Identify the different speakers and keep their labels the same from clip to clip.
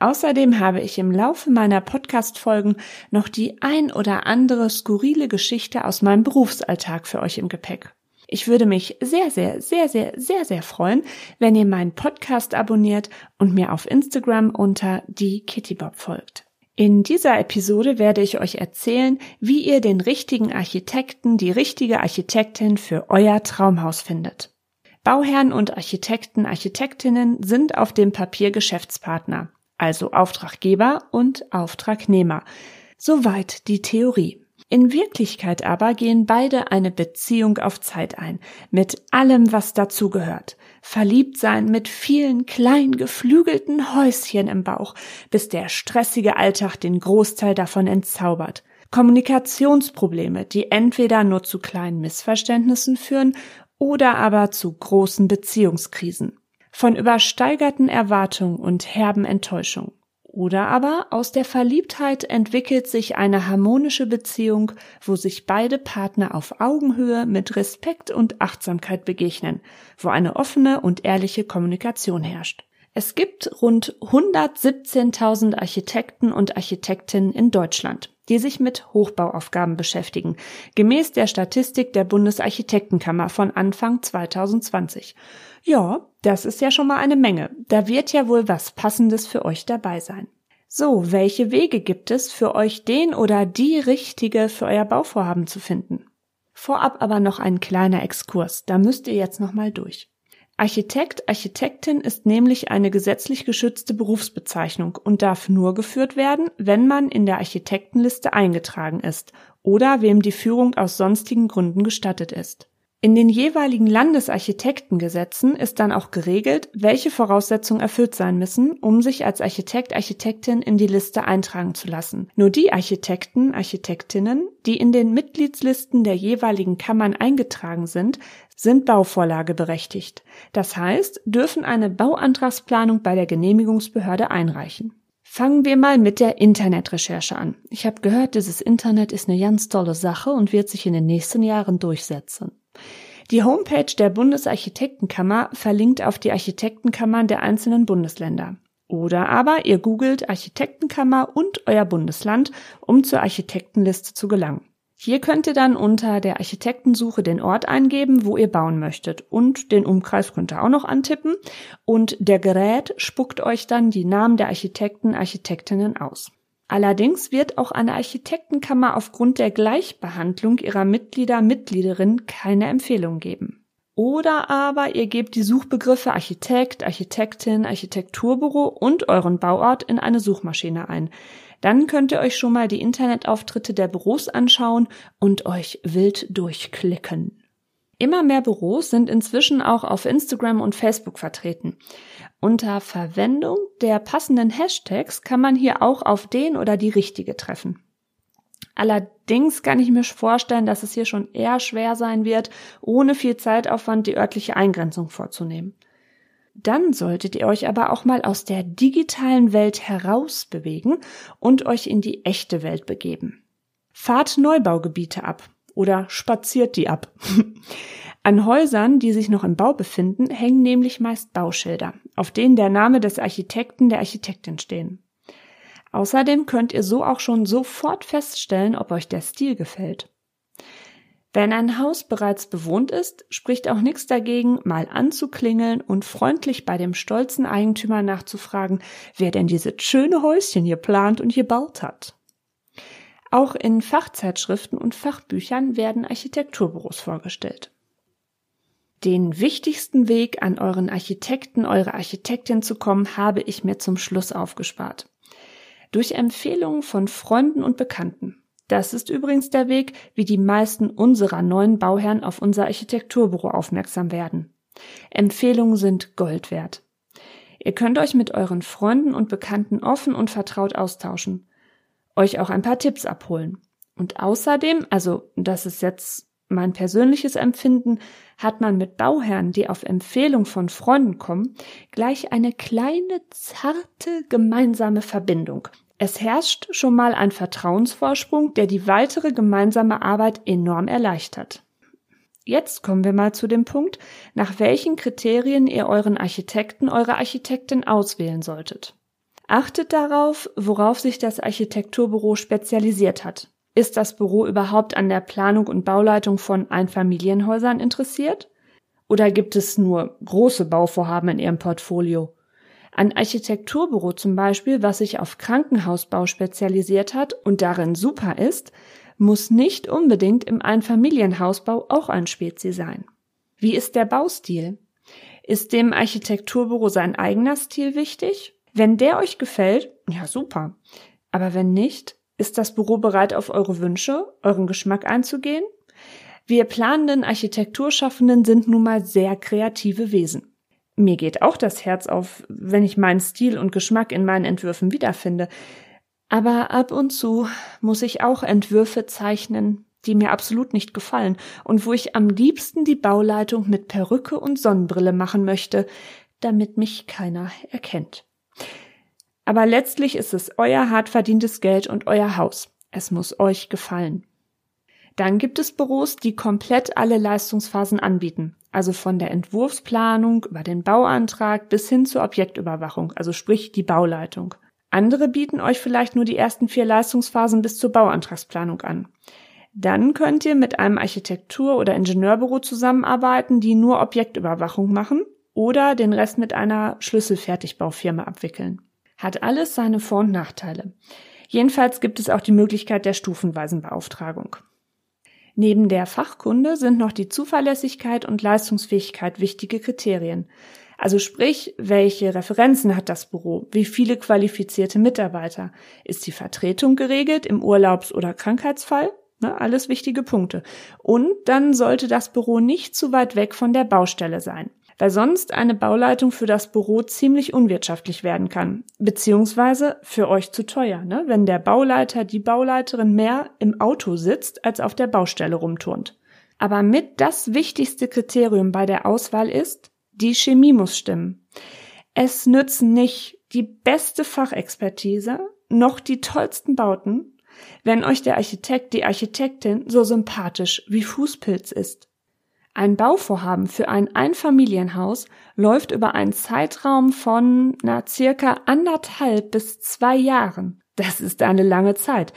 Speaker 1: Außerdem habe ich im Laufe meiner Podcast-Folgen noch die ein oder andere skurrile Geschichte aus meinem Berufsalltag für euch im Gepäck. Ich würde mich sehr, sehr, sehr, sehr, sehr, sehr freuen, wenn ihr meinen Podcast abonniert und mir auf Instagram unter die Kittybob folgt. In dieser Episode werde ich euch erzählen, wie ihr den richtigen Architekten, die richtige Architektin für euer Traumhaus findet. Bauherren und Architekten, Architektinnen sind auf dem Papier Geschäftspartner, also Auftraggeber und Auftragnehmer. Soweit die Theorie. In Wirklichkeit aber gehen beide eine Beziehung auf Zeit ein, mit allem, was dazugehört. Verliebt sein mit vielen kleinen geflügelten Häuschen im Bauch, bis der stressige Alltag den Großteil davon entzaubert. Kommunikationsprobleme, die entweder nur zu kleinen Missverständnissen führen oder aber zu großen Beziehungskrisen. Von übersteigerten Erwartungen und herben Enttäuschungen. Oder aber aus der Verliebtheit entwickelt sich eine harmonische Beziehung, wo sich beide Partner auf Augenhöhe mit Respekt und Achtsamkeit begegnen, wo eine offene und ehrliche Kommunikation herrscht. Es gibt rund 117.000 Architekten und Architektinnen in Deutschland, die sich mit Hochbauaufgaben beschäftigen, gemäß der Statistik der Bundesarchitektenkammer von Anfang 2020. Ja, das ist ja schon mal eine Menge. Da wird ja wohl was Passendes für euch dabei sein. So, welche Wege gibt es für euch den oder die richtige für euer Bauvorhaben zu finden? Vorab aber noch ein kleiner Exkurs, da müsst ihr jetzt noch mal durch. Architekt, Architektin ist nämlich eine gesetzlich geschützte Berufsbezeichnung und darf nur geführt werden, wenn man in der Architektenliste eingetragen ist oder wem die Führung aus sonstigen Gründen gestattet ist. In den jeweiligen Landesarchitektengesetzen ist dann auch geregelt, welche Voraussetzungen erfüllt sein müssen, um sich als Architekt, Architektin in die Liste eintragen zu lassen. Nur die Architekten, Architektinnen, die in den Mitgliedslisten der jeweiligen Kammern eingetragen sind, sind Bauvorlage berechtigt. Das heißt, dürfen eine Bauantragsplanung bei der Genehmigungsbehörde einreichen. Fangen wir mal mit der Internetrecherche an. Ich habe gehört, dieses Internet ist eine ganz tolle Sache und wird sich in den nächsten Jahren durchsetzen. Die Homepage der Bundesarchitektenkammer verlinkt auf die Architektenkammern der einzelnen Bundesländer. Oder aber ihr googelt Architektenkammer und euer Bundesland, um zur Architektenliste zu gelangen. Hier könnt ihr dann unter der Architektensuche den Ort eingeben, wo ihr bauen möchtet und den Umkreis könnt ihr auch noch antippen und der Gerät spuckt euch dann die Namen der Architekten, Architektinnen aus. Allerdings wird auch eine Architektenkammer aufgrund der Gleichbehandlung ihrer Mitglieder, Mitgliederinnen keine Empfehlung geben. Oder aber ihr gebt die Suchbegriffe Architekt, Architektin, Architekturbüro und euren Bauort in eine Suchmaschine ein. Dann könnt ihr euch schon mal die Internetauftritte der Büros anschauen und euch wild durchklicken. Immer mehr Büros sind inzwischen auch auf Instagram und Facebook vertreten. Unter Verwendung der passenden Hashtags kann man hier auch auf den oder die richtige treffen. Allerdings kann ich mir vorstellen, dass es hier schon eher schwer sein wird, ohne viel Zeitaufwand die örtliche Eingrenzung vorzunehmen. Dann solltet ihr euch aber auch mal aus der digitalen Welt herausbewegen und euch in die echte Welt begeben. Fahrt Neubaugebiete ab oder spaziert die ab. An Häusern, die sich noch im Bau befinden, hängen nämlich meist Bauschilder, auf denen der Name des Architekten, der Architektin stehen. Außerdem könnt ihr so auch schon sofort feststellen, ob euch der Stil gefällt. Wenn ein Haus bereits bewohnt ist, spricht auch nichts dagegen, mal anzuklingeln und freundlich bei dem stolzen Eigentümer nachzufragen, wer denn dieses schöne Häuschen hier plant und hier baut hat. Auch in Fachzeitschriften und Fachbüchern werden Architekturbüros vorgestellt. Den wichtigsten Weg, an euren Architekten, eure Architektin zu kommen, habe ich mir zum Schluss aufgespart. Durch Empfehlungen von Freunden und Bekannten. Das ist übrigens der Weg, wie die meisten unserer neuen Bauherren auf unser Architekturbüro aufmerksam werden. Empfehlungen sind Gold wert. Ihr könnt euch mit euren Freunden und Bekannten offen und vertraut austauschen. Euch auch ein paar Tipps abholen. Und außerdem, also das ist jetzt mein persönliches Empfinden, hat man mit Bauherren, die auf Empfehlung von Freunden kommen, gleich eine kleine, zarte gemeinsame Verbindung. Es herrscht schon mal ein Vertrauensvorsprung, der die weitere gemeinsame Arbeit enorm erleichtert. Jetzt kommen wir mal zu dem Punkt, nach welchen Kriterien ihr euren Architekten, eure Architektin auswählen solltet. Achtet darauf, worauf sich das Architekturbüro spezialisiert hat. Ist das Büro überhaupt an der Planung und Bauleitung von Einfamilienhäusern interessiert? Oder gibt es nur große Bauvorhaben in Ihrem Portfolio? Ein Architekturbüro zum Beispiel, was sich auf Krankenhausbau spezialisiert hat und darin super ist, muss nicht unbedingt im Einfamilienhausbau auch ein Spezi sein. Wie ist der Baustil? Ist dem Architekturbüro sein eigener Stil wichtig? Wenn der euch gefällt, ja super. Aber wenn nicht, ist das Büro bereit, auf eure Wünsche, euren Geschmack einzugehen? Wir planenden Architekturschaffenden sind nun mal sehr kreative Wesen. Mir geht auch das Herz auf, wenn ich meinen Stil und Geschmack in meinen Entwürfen wiederfinde. Aber ab und zu muss ich auch Entwürfe zeichnen, die mir absolut nicht gefallen und wo ich am liebsten die Bauleitung mit Perücke und Sonnenbrille machen möchte, damit mich keiner erkennt. Aber letztlich ist es euer hart verdientes Geld und euer Haus. Es muss euch gefallen. Dann gibt es Büros, die komplett alle Leistungsphasen anbieten, also von der Entwurfsplanung über den Bauantrag bis hin zur Objektüberwachung, also sprich die Bauleitung. Andere bieten euch vielleicht nur die ersten vier Leistungsphasen bis zur Bauantragsplanung an. Dann könnt ihr mit einem Architektur- oder Ingenieurbüro zusammenarbeiten, die nur Objektüberwachung machen oder den Rest mit einer Schlüsselfertigbaufirma abwickeln. Hat alles seine Vor- und Nachteile. Jedenfalls gibt es auch die Möglichkeit der stufenweisen Beauftragung. Neben der Fachkunde sind noch die Zuverlässigkeit und Leistungsfähigkeit wichtige Kriterien. Also sprich, welche Referenzen hat das Büro? Wie viele qualifizierte Mitarbeiter? Ist die Vertretung geregelt im Urlaubs- oder Krankheitsfall? Ne, alles wichtige Punkte. Und dann sollte das Büro nicht zu weit weg von der Baustelle sein weil sonst eine Bauleitung für das Büro ziemlich unwirtschaftlich werden kann, beziehungsweise für euch zu teuer, ne? wenn der Bauleiter, die Bauleiterin mehr im Auto sitzt, als auf der Baustelle rumturnt. Aber mit das wichtigste Kriterium bei der Auswahl ist, die Chemie muss stimmen. Es nützen nicht die beste Fachexpertise, noch die tollsten Bauten, wenn euch der Architekt, die Architektin so sympathisch wie Fußpilz ist. Ein Bauvorhaben für ein Einfamilienhaus läuft über einen Zeitraum von na, circa anderthalb bis zwei Jahren. Das ist eine lange Zeit.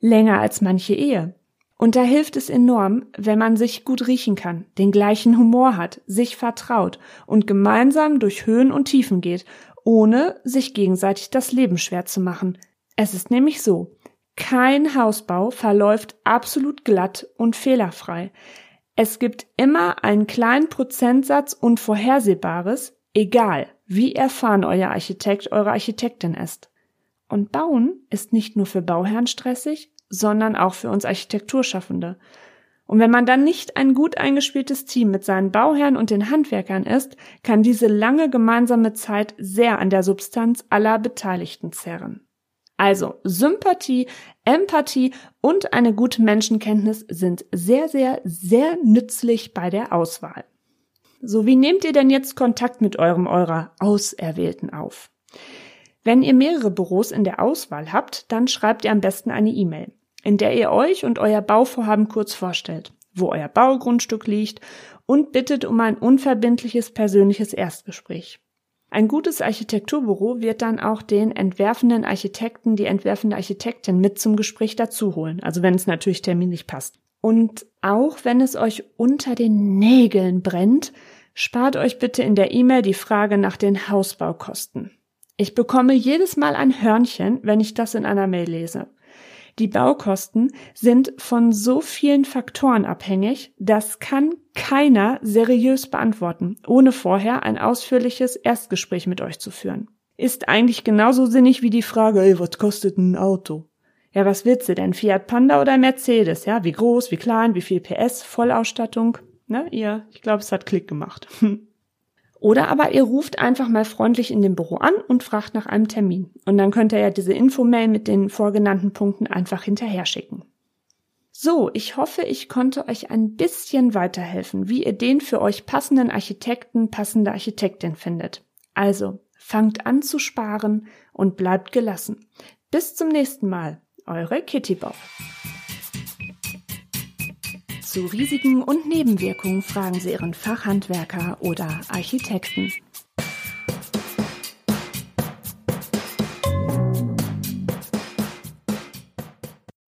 Speaker 1: Länger als manche Ehe. Und da hilft es enorm, wenn man sich gut riechen kann, den gleichen Humor hat, sich vertraut und gemeinsam durch Höhen und Tiefen geht, ohne sich gegenseitig das Leben schwer zu machen. Es ist nämlich so, kein Hausbau verläuft absolut glatt und fehlerfrei. Es gibt immer einen kleinen Prozentsatz Unvorhersehbares, egal wie erfahren euer Architekt, eure Architektin ist. Und Bauen ist nicht nur für Bauherren stressig, sondern auch für uns Architekturschaffende. Und wenn man dann nicht ein gut eingespieltes Team mit seinen Bauherren und den Handwerkern ist, kann diese lange gemeinsame Zeit sehr an der Substanz aller Beteiligten zerren. Also Sympathie, Empathie und eine gute Menschenkenntnis sind sehr, sehr, sehr nützlich bei der Auswahl. So, wie nehmt ihr denn jetzt Kontakt mit eurem eurer Auserwählten auf? Wenn ihr mehrere Büros in der Auswahl habt, dann schreibt ihr am besten eine E-Mail, in der ihr euch und euer Bauvorhaben kurz vorstellt, wo euer Baugrundstück liegt und bittet um ein unverbindliches persönliches Erstgespräch. Ein gutes Architekturbüro wird dann auch den entwerfenden Architekten, die entwerfende Architektin mit zum Gespräch dazu holen, also wenn es natürlich terminlich passt. Und auch wenn es euch unter den Nägeln brennt, spart euch bitte in der E-Mail die Frage nach den Hausbaukosten. Ich bekomme jedes Mal ein Hörnchen, wenn ich das in einer Mail lese. Die Baukosten sind von so vielen Faktoren abhängig, das kann keiner seriös beantworten, ohne vorher ein ausführliches Erstgespräch mit euch zu führen. Ist eigentlich genauso sinnig wie die Frage, ey, was kostet ein Auto? Ja, was willst du denn? Fiat Panda oder Mercedes? Ja, wie groß, wie klein, wie viel PS, Vollausstattung? Ne, ihr, ich glaube, es hat Klick gemacht. Oder aber ihr ruft einfach mal freundlich in dem Büro an und fragt nach einem Termin. Und dann könnt ihr ja diese Infomail mit den vorgenannten Punkten einfach hinterher schicken. So, ich hoffe, ich konnte euch ein bisschen weiterhelfen, wie ihr den für euch passenden Architekten, passende Architektin findet. Also, fangt an zu sparen und bleibt gelassen. Bis zum nächsten Mal. Eure Kitty Bob. Zu Risiken und Nebenwirkungen fragen Sie Ihren Fachhandwerker oder Architekten.